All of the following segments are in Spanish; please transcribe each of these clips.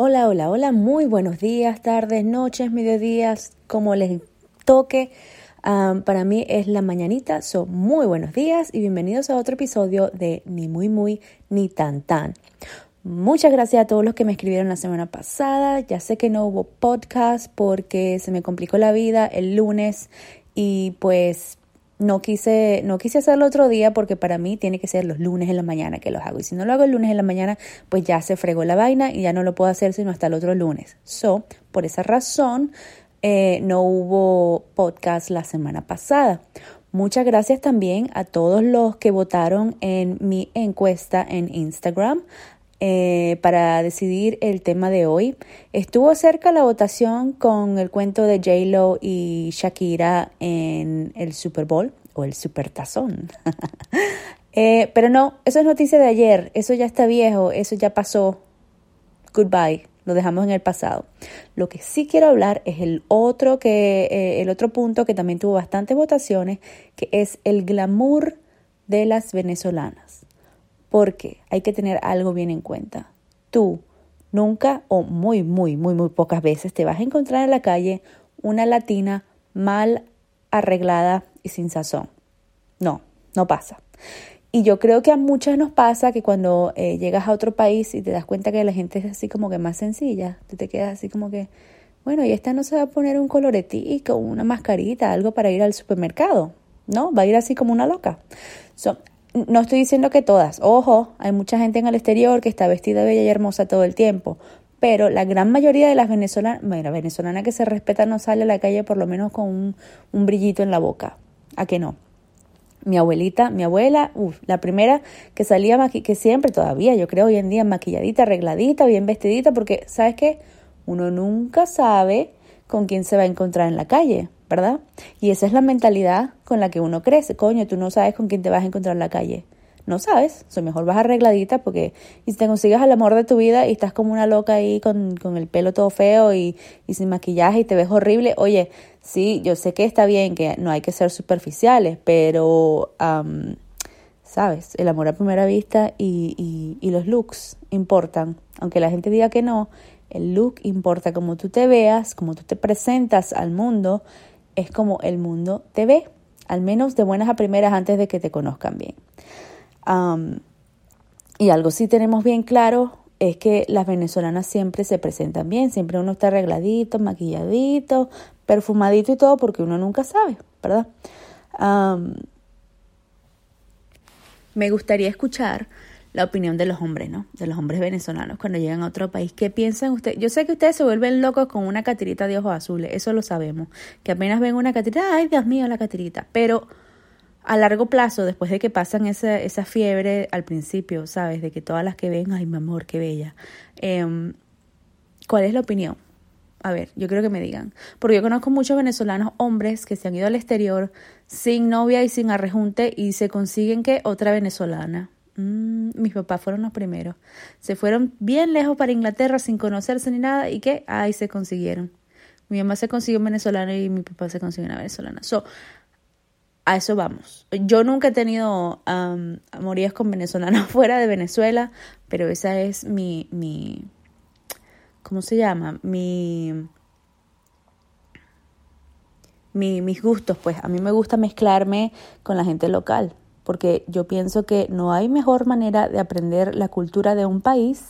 Hola, hola, hola, muy buenos días, tardes, noches, mediodías, como les toque. para mí es la mañanita, son muy buenos días y bienvenidos a otro episodio de Ni muy muy ni tan tan. Muchas gracias a todos los que me escribieron la semana pasada. Ya sé que no hubo podcast porque se me complicó la vida el lunes y pues no quise, no quise hacerlo otro día porque para mí tiene que ser los lunes en la mañana que los hago. Y si no lo hago el lunes en la mañana, pues ya se fregó la vaina y ya no lo puedo hacer sino hasta el otro lunes. So, por esa razón, eh, no hubo podcast la semana pasada. Muchas gracias también a todos los que votaron en mi encuesta en Instagram. Eh, para decidir el tema de hoy. Estuvo cerca la votación con el cuento de J-Lo y Shakira en el Super Bowl o el Super Tazón. Eh, pero no, eso es noticia de ayer, eso ya está viejo, eso ya pasó. Goodbye, lo dejamos en el pasado. Lo que sí quiero hablar es el otro que eh, el otro punto que también tuvo bastantes votaciones, que es el glamour de las venezolanas. Porque hay que tener algo bien en cuenta. Tú nunca o muy, muy, muy, muy pocas veces te vas a encontrar en la calle una latina mal arreglada y sin sazón. No, no pasa. Y yo creo que a muchas nos pasa que cuando eh, llegas a otro país y te das cuenta que la gente es así como que más sencilla, tú te quedas así como que, bueno, y esta no se va a poner un coloretico, una mascarita, algo para ir al supermercado, ¿no? Va a ir así como una loca. No estoy diciendo que todas, ojo, hay mucha gente en el exterior que está vestida bella y hermosa todo el tiempo, pero la gran mayoría de las venezolanas, bueno, venezolana que se respeta no sale a la calle por lo menos con un, un brillito en la boca. ¿A que no? Mi abuelita, mi abuela, uf, la primera que salía, que siempre todavía, yo creo hoy en día, maquilladita, arregladita, bien vestidita, porque, ¿sabes qué? Uno nunca sabe con quién se va a encontrar en la calle, ¿verdad? Y esa es la mentalidad con la que uno crece. Coño, tú no sabes con quién te vas a encontrar en la calle no sabes, o mejor vas arregladita porque y si te consigues al amor de tu vida y estás como una loca ahí con, con el pelo todo feo y, y, sin maquillaje y te ves horrible, oye, sí, yo sé que está bien, que no hay que ser superficiales, pero, sabes, el amor a primera vista y, y, y los looks importan, aunque la gente diga que no, el look importa como tú te veas, como tú te presentas al mundo, es como el mundo te ve, al menos de buenas a primeras antes de que te conozcan bien y algo sí tenemos bien claro es que las venezolanas siempre se presentan bien, siempre uno está arregladito, maquilladito, perfumadito y todo, porque uno nunca sabe, ¿verdad? me gustaría escuchar la opinión de los hombres, ¿no? De los hombres venezolanos cuando llegan a otro país. ¿Qué piensan ustedes? Yo sé que ustedes se vuelven locos con una catirita de ojos azules, eso lo sabemos. Que apenas ven una catirita, ay Dios mío, la catirita. Pero a largo plazo, después de que pasan esa, esa fiebre al principio, ¿sabes? De que todas las que ven, ay, mi amor, qué bella. Em, ¿Cuál es la opinión? A ver, yo creo que me digan. Porque yo conozco muchos venezolanos hombres que se han ido al exterior sin novia y sin arrejunte y se consiguen que otra venezolana. Mm, mis papás fueron los primeros. Se fueron bien lejos para Inglaterra sin conocerse ni nada y que, ay, se consiguieron. Mi mamá se consiguió un venezolano y mi papá se consiguió una venezolana. So, a eso vamos. Yo nunca he tenido um, con venezolanos fuera de Venezuela, pero esa es mi, mi, ¿cómo se llama? Mi, mi, mis gustos, pues a mí me gusta mezclarme con la gente local, porque yo pienso que no hay mejor manera de aprender la cultura de un país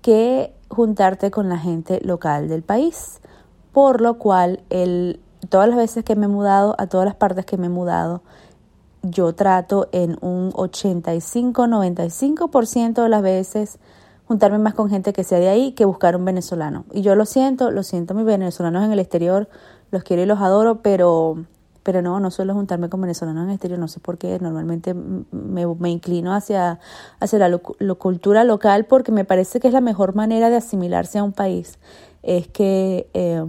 que juntarte con la gente local del país, por lo cual el todas las veces que me he mudado, a todas las partes que me he mudado, yo trato en un 85-95% de las veces juntarme más con gente que sea de ahí que buscar un venezolano. Y yo lo siento, lo siento, mis venezolanos en el exterior, los quiero y los adoro, pero, pero no, no suelo juntarme con venezolanos en el exterior, no sé por qué, normalmente me, me inclino hacia, hacia la cultura local porque me parece que es la mejor manera de asimilarse a un país, es que... Eh,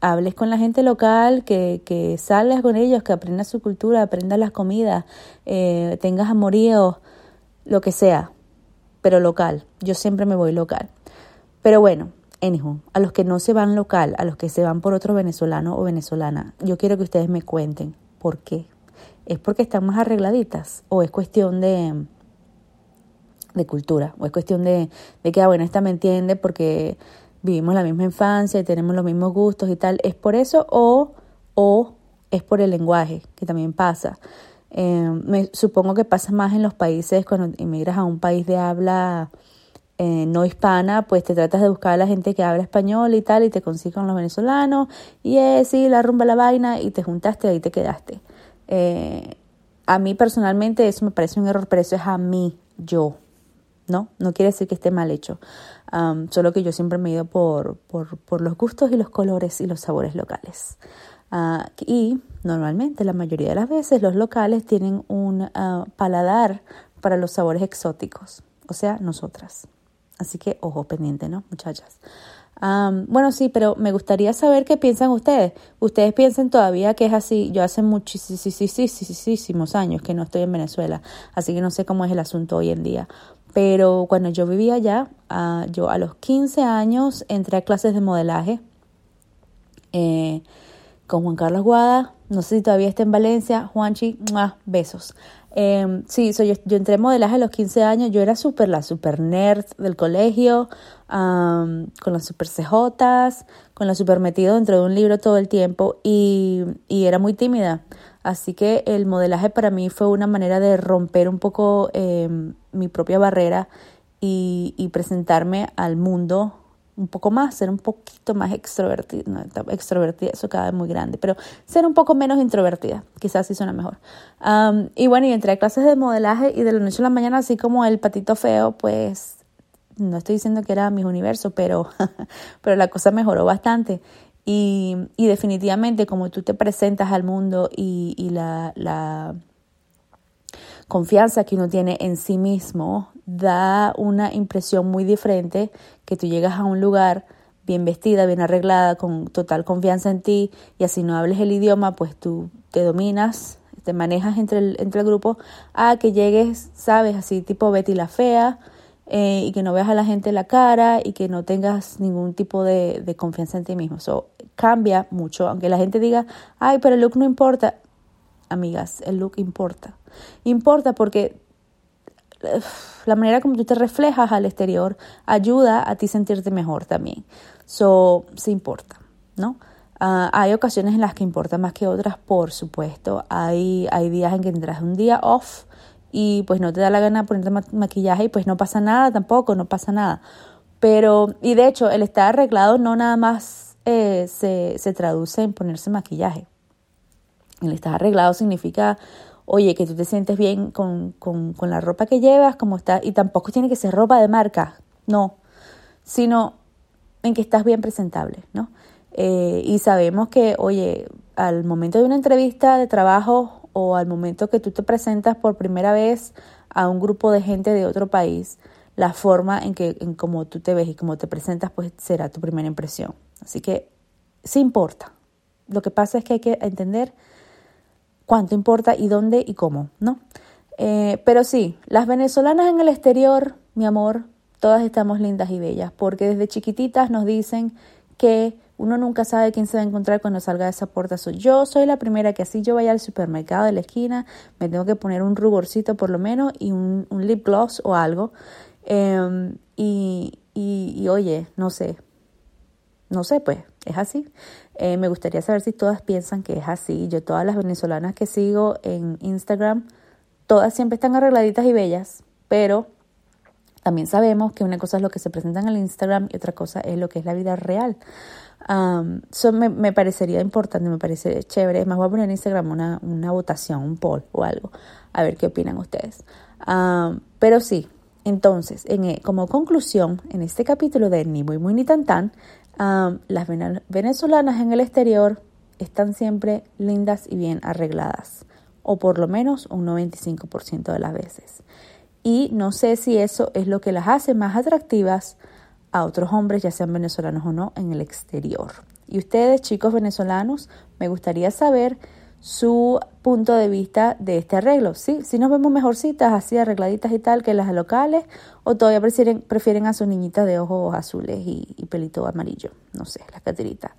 hables con la gente local, que, que salgas con ellos, que aprendas su cultura, aprendas las comidas, eh, tengas amoríos, lo que sea, pero local. Yo siempre me voy local. Pero bueno, a los que no se van local, a los que se van por otro venezolano o venezolana, yo quiero que ustedes me cuenten por qué. ¿Es porque están más arregladitas o es cuestión de, de cultura o es cuestión de, de que, ah, bueno, esta me entiende porque vivimos la misma infancia y tenemos los mismos gustos y tal, ¿es por eso o, o es por el lenguaje, que también pasa? Eh, me supongo que pasa más en los países cuando emigras a un país de habla eh, no hispana, pues te tratas de buscar a la gente que habla español y tal, y te consigues con los venezolanos, y es, sí, la rumba la vaina, y te juntaste, ahí te quedaste. Eh, a mí personalmente eso me parece un error, pero eso es a mí, yo, ¿no? No quiere decir que esté mal hecho, solo que yo siempre me he ido por, por, por, los gustos y los colores y los sabores locales. Ah, y normalmente, la mayoría de las veces, los locales tienen un ah, paladar para los sabores exóticos, o sea, nosotras. Así que ojo pendiente, ¿no, muchachas? bueno, sí, pero me gustaría saber qué piensan ustedes. Ustedes piensan todavía que es así. Yo hace muchísimos años que no estoy en Venezuela, así que no sé cómo es el asunto hoy en día. Pero cuando yo vivía allá, uh, yo a los 15 años entré a clases de modelaje eh, con Juan Carlos Guada. No sé si todavía está en Valencia. Juanchi, besos. Eh, sí, soy, yo, yo, entré en modelaje a los 15 años, yo era la super nerd del colegio, con las super CJs, con la super metido dentro de un libro todo el tiempo y, y, era muy tímida. Así que el modelaje para mí fue una manera de romper un poco eh, mi propia barrera y presentarme al mundo un poco más, ser un poquito más extrovertida, no, extrovertida, eso cada vez muy grande, pero ser un poco menos introvertida, quizás sí suena mejor. y bueno, y entré a clases de modelaje y de la noche a la mañana, así como el patito feo, pues no estoy diciendo que era mi universo, pero, pero la cosa mejoró bastante. Y, y definitivamente como tú te presentas al mundo y, y la, la confianza que uno tiene en sí mismo da una impresión muy diferente que tú llegas a un lugar bien vestida, bien arreglada, con total confianza en ti y así no hables el idioma, pues tú te dominas, te manejas entre el, entre el grupo a que llegues, sabes, así tipo Betty la fea eh, y que no veas a la gente la cara y que no tengas ningún tipo de, de confianza en ti mismo. Eso cambia mucho, aunque la gente diga, ay, pero el look no importa. Amigas, el look importa. Importa porque la manera como tú te reflejas al exterior ayuda a ti sentirte mejor también. So, sí importa, ¿no? Ah, hay ocasiones en las que importa más que otras, por supuesto. Hay, hay días en que tendrás un día off y pues no te da la gana ponerte maquillaje y pues no pasa nada tampoco, no pasa nada. Pero, y de hecho, el estar arreglado no nada más eh, se, se traduce en ponerse maquillaje. El estar arreglado significa oye, que tú te sientes bien con, con, con la ropa que llevas, como está, y tampoco tiene que ser ropa de marca, no, sino en que estás bien presentable, ¿no? Eh, y sabemos que, oye, al momento de una entrevista de trabajo o al momento que tú te presentas por primera vez a un grupo de gente de otro país, la forma en que en cómo tú te ves y cómo te presentas, pues será tu primera impresión. Así que sí importa. Lo que pasa es que hay que entender cuánto importa y dónde y cómo, ¿no? Eh, pero sí, las venezolanas en el exterior, mi amor, todas estamos lindas y bellas, porque desde chiquititas nos dicen que uno nunca sabe quién se va a encontrar cuando salga de esa puerta. yo soy la primera que así yo vaya al supermercado de la esquina, me tengo que poner un ruborcito por lo menos y un, lip gloss o algo. Em, y, y oye, no sé, no sé, pues es así. Eh, me gustaría saber si todas piensan que es así. Yo todas las venezolanas que sigo en Instagram, todas siempre están arregladitas y bellas, pero también sabemos que una cosa es lo que se presenta en el Instagram y otra cosa es lo que es la vida real. Um, me, parecería importante, me parece chévere. Es más, voy a poner en Instagram una, una votación, un poll o algo, a ver qué opinan ustedes. pero sí, entonces, en, eh, como conclusión, en este capítulo de Ni muy muy ni tan tan, las venezolanas en el exterior están siempre lindas y bien arregladas, o por lo menos un 95% de las veces. Y no sé si eso es lo que las hace más atractivas a otros hombres, ya sean venezolanos o no, en el exterior. Y ustedes, chicos venezolanos, me gustaría saber su punto de vista de este arreglo. ¿sí? Si nos vemos mejorcitas, así arregladitas y tal, que las locales, o todavía prefieren, prefieren a sus niñitas de ojos azules y, pelito amarillo. No sé, las catiritas.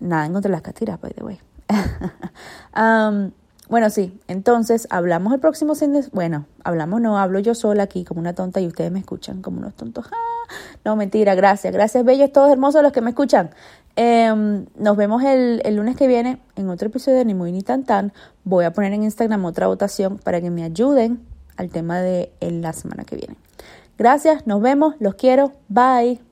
Nada en contra de las catiras, by the way. bueno, sí, entonces hablamos el próximo fin Bueno, hablamos, no, hablo yo sola aquí como una tonta y ustedes me escuchan como unos tontos. ¡Ah! No, mentira, gracias, gracias, bellos, todos hermosos los que me escuchan. Em, nos vemos el, el, lunes que viene en otro episodio de Ni Muy Ni Tan Tan. Voy a poner en Instagram otra votación para que me ayuden al tema de la semana que viene. Gracias, nos vemos, los quiero, bye.